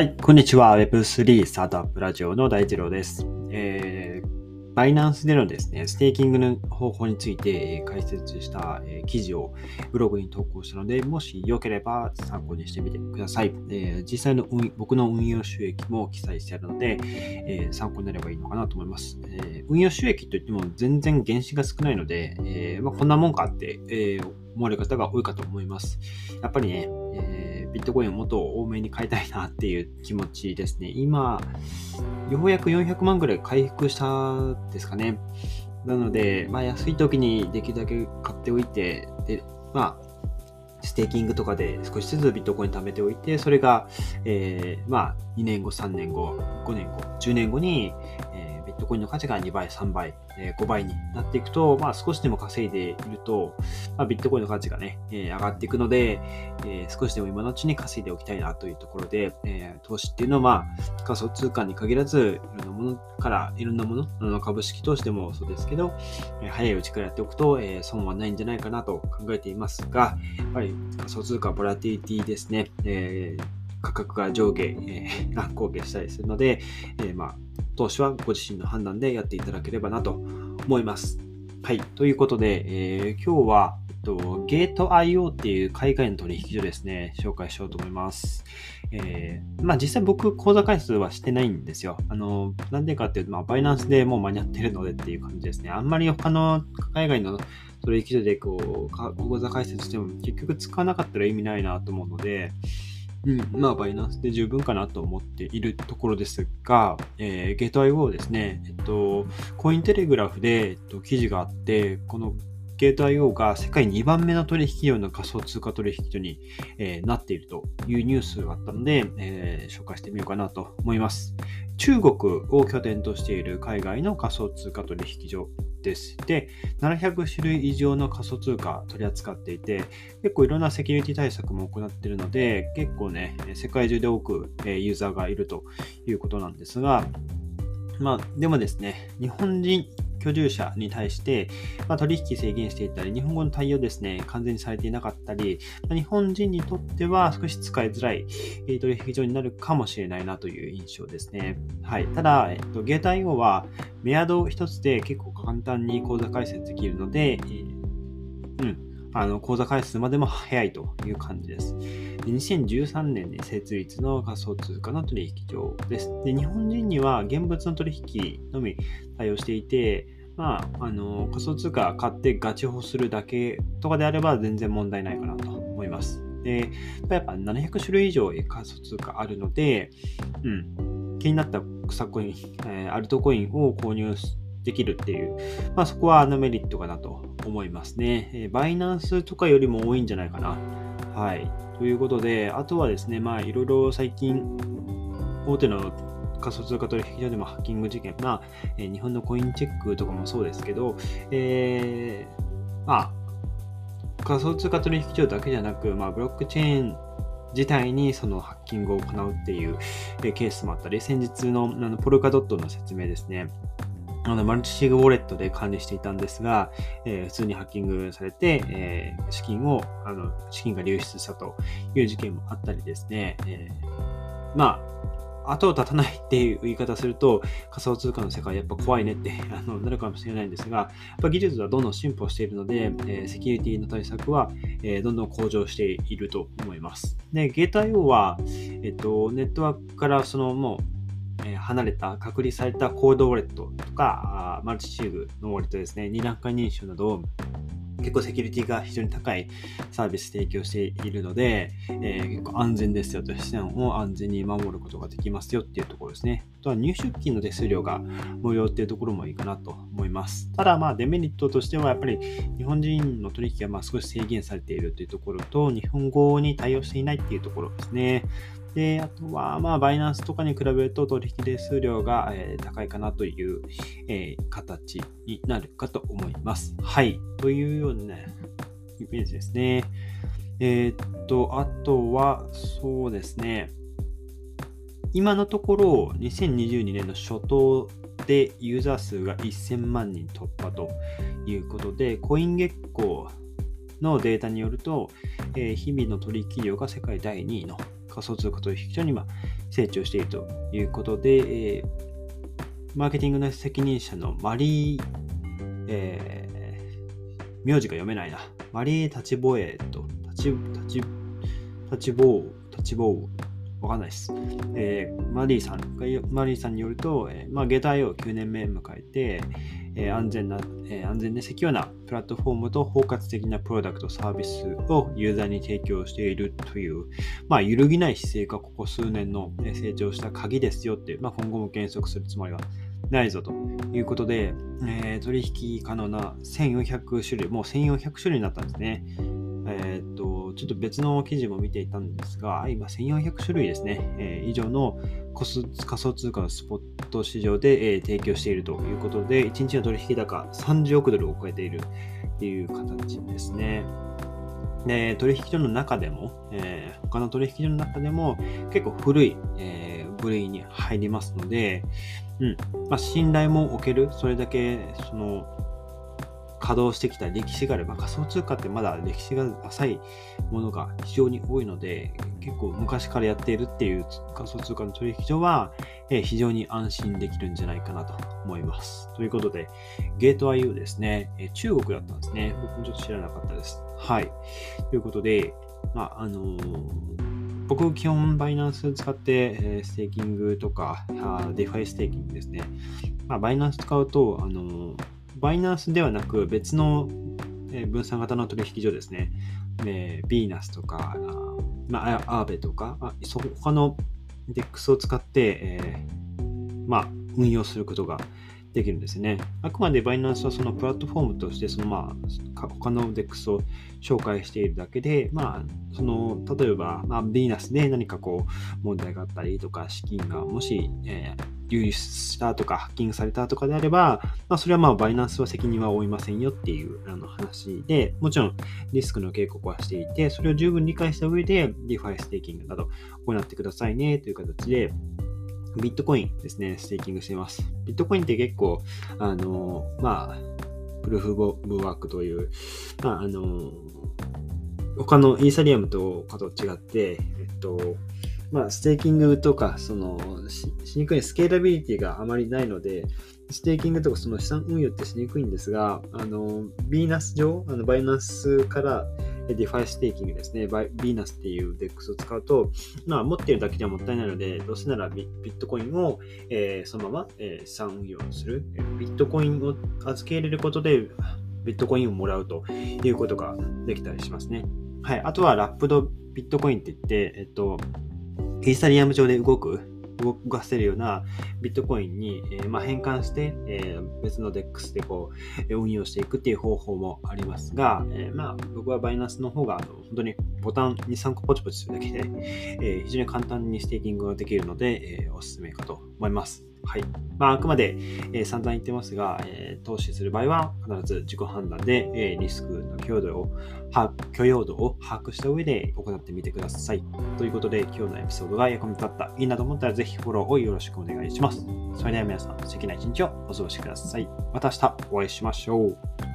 はい、こんにちは。Web3 スタートアップラジオの大二郎です。えー、バイナンスでのですね、ステーキングの方法について解説した記事をブログに投稿したので、もしよければ参考にしてみてください。えー、実際の僕の運用収益も記載してあるので、えー、参考になればいいのかなと思います。え、運用収益といっても全然原資が少ないので、えまあ、こんなもんかって、え思われる方が多いかと思います。やっぱりね、えビットコインをもっと多めに買いたいなっていう気持ちですね。今、ようやく400万ぐらい回復したですかね。なので、まあ、安い時にできるだけ買っておいて、で、まあ、ステーキングとかで少しずつビットコイン貯めておいて、それが、えー、まあ、2年後、3年後、5年後、10年後に、コインの価値が2倍、3倍、えー、5倍になっていくと、まあ、少しでも稼いでいると、まあ、ビットコインの価値がね、えー、上がっていくので、えー、少しでも今のうちに稼いでおきたいなというところで、え投資っていうのは、まあ、仮想通貨に限らず、いろんなものから、いろんなもの、あの株式投資でもそうですけど、え早いうちからやっておくと、え損はないんじゃないかなと考えていますが、やっぱり仮想通貨ボラティティですね、え価格が上下、えー、乱高下したりするので、えー、まあ、投資はご自身の判断でやっていただければなと思います。はい。ということで、えー、今日は、えっと、ゲート IO っていう海外の取引所ですね、紹介しようと思います。えー、まあ実際僕、口座回数はしてないんですよ。あの、なんでかっていうと、まあ、バイナンスでもう間に合ってるのでっていう感じですね。あんまり他の海外の取引所でこう、口座開設しても結局使わなかったら意味ないなと思うので、うん、まあ、バイナンスで十分かなと思っているところですが、えー、ゲート IO ですね、えっと、コインテレグラフで、えっと、記事があって、このゲート IO が世界2番目の取引所の仮想通貨取引所に、えー、なっているというニュースがあったので、えー、紹介してみようかなと思います。中国を拠点としている海外の仮想通貨取引所です。で、700種類以上の仮想通貨取り扱っていて、結構いろんなセキュリティ対策も行っているので、結構ね、世界中で多くユーザーがいるということなんですが、まあ、でもですね、日本人居住者に対して、まあ、取引制限していたり、日本語の対応ですね、完全にされていなかったり、まあ、日本人にとっては少し使いづらい、え、取引所になるかもしれないなという印象ですね。はい。ただ、えっと、ゲート IO は、メアド一つで結構簡単に口座開設できるので、え、うん、あの、口座開設までも早いという感じです。2013年に設立の仮想通貨の取引所です。で日本人には現物の取引のみ対応していて、まあ、あの仮想通貨買ってガチ保するだけとかであれば全然問題ないかなと思います。で、やっぱ700種類以上仮想通貨あるので、うん、気になった草コイン、えー、アルトコインを購入できるっていう、まあそこはあのメリットかなと思いますね。えー、バイナンスとかよりも多いんじゃないかな。はい。ということで、あとはですね、まあいろいろ最近、大手の仮想通貨取引所でもハッキング事件、まあ、えー、日本のコインチェックとかもそうですけど、えー、まあ、仮想通貨取引所だけじゃなく、まあ、ブロックチェーン自体にそのハッキングを行うっていうケースもあったり、先日のあのポルカドットの説明ですね。あのマルチシグウォレットで管理していたんですが、えー、普通にハッキングされて、えー、資金を、あの、資金が流出したという事件もあったりですね、えー、まあ、後を絶たないっていう言い方すると、仮想通貨の世界やっぱ怖いねって あのなるかもしれないんですが、やっぱ技術はどんどん進歩しているので、えセキュリティの対策は、えどんどん向上していると思います。で、ゲート IO は、えっと、ネットワークからそのもうえ離れた、隔離されたコードウォレットとか、マルチシーグのウォレットですね、2段階認証など、結構セキュリティが非常に高いサービス提供しているので、えー、結構安全ですよと、資産を安全に守ることができますよっていうところですね。あとは入出金の手数料が無料っていうところもいいかなと思います。ただまあデメリットとしてはやっぱり日本人の取引がまあ少し制限されているというところと、日本語に対応していないっていうところですね。で、あとは、まあ、バイナンスとかに比べると取引手数料が、え、高いかなという、え、形になるかと思います。はい。というような、イメージですね。えー、っと、あとは、そうですね。今のところ、2022年の初頭でユーザー数が1000万人突破ということで、コイン月光のデータによると、えー、日々の取引量が世界第2位の仮想通貨取引所に、ま成長しているということで、えー、マーケティングの責任者のマリー、えー、名字が読めないな。マリー・タチボエと、タチ、タチ、タチボー、タチボー、わかんないです。えー、マリーさんマリーさんによると、えー、まあ、ゲタイを9年目迎えて、え、安全な、え安全でセキュアなプラットフォームと包括的なプロダクトサービスをユーザーに提供しているという、まあ、揺るぎない姿勢がここ数年の成長した鍵ですよって、まあ、今後も減速するつもりはないぞということで、えー、取引可能な1400種類、もう1400種類になったんですね。えー、っと、ちょっと別の記事も見ていたんですが、今1400種類ですね、えー、以上の仮想通貨のスポット市場で、えー、提供しているということで、1日の取引高30億ドルを超えているっていう形ですね。で取引所の中でも、えー、他の取引所の中でも結構古い、えー、部類に入りますので、うんまあ、信頼も置ける、それだけその稼働してきた歴史があれば、仮想通貨ってまだ歴史が浅いものが非常に多いので、結構昔からやっているっていう仮想通貨の取引所は、え非常に安心できるんじゃないかなと思います。ということで、Gate io ですね、え中国だったんですね。僕もちょっと知らなかったです。はい。ということで、まあ、あのー、僕、基本バイナンス使って、えステーキングとか、 DeFi ステーキングですね。まあ、バイナンス使うと、あのーバイナンスではなく別の分散型の取引所ですね、えー、ビーナスとか、まあ、アーベとか、あ他の DEX を使って、えー、まあ、運用することができるんですね。あくまでバイナンスはそのプラットフォームとしてそのまあ他の DEX を紹介しているだけで、まあ、その例えば、まあ、ビーナスで何かこう問題があったりとか資金がもし、えー、流出したとかハッキングされたとかであれば、まあ、それはまあバイナンスは責任は負いませんよっていうあの話で、もちろんリスクの警告はしていて、それを十分理解した上で DeFi ステーキングなど行ってくださいねという形で、ビットコインですね、ステーキングしてます。ビットコインって結構、あの、まあ、 Proof of Work という、まあ、あの、他のイーサリアムとかと違って、えっと、まあ、ステーキングとか、そのし、しにくいスケーラビリティがあまりないので、ステーキングとかその資産運用ってしにくいんですが、あの、ビーナス上、あのバイナンスからDeFi ステーキングですね、バイビーナスっていう DEX を使うと、まあ、持っているだけではもったいないので、どうせならビットコインを、えー、そのまま、えー、資産運用する。ビットコインを預け入れることで、ビットコインをもらうということができたりしますね。はい。あとは、 Wrapped Bitcoin って言って、えっと、イーサリアム上で動く、動かせるようなビットコインに、えー、まあ、変換して、えー、別の DEX でこう運用していくっていう方法もありますが、え、まあ、僕はバイナンスの方があの本当にボタン2、3個ポチポチするだけで、え非常に簡単にステーキングができるので、えおすすめかと思います。はい。まあ、あくまで、えー、散々言ってますが、えー、投資する場合は必ず自己判断で、えー、リスクの許容度を許容度を把握した上で行ってみてください。ということで、今日のエピソードが役に立った、いいなと思ったらぜひフォローをよろしくお願いします。それでは皆さん、素敵な一日をお過ごしください。また明日お会いしましょう。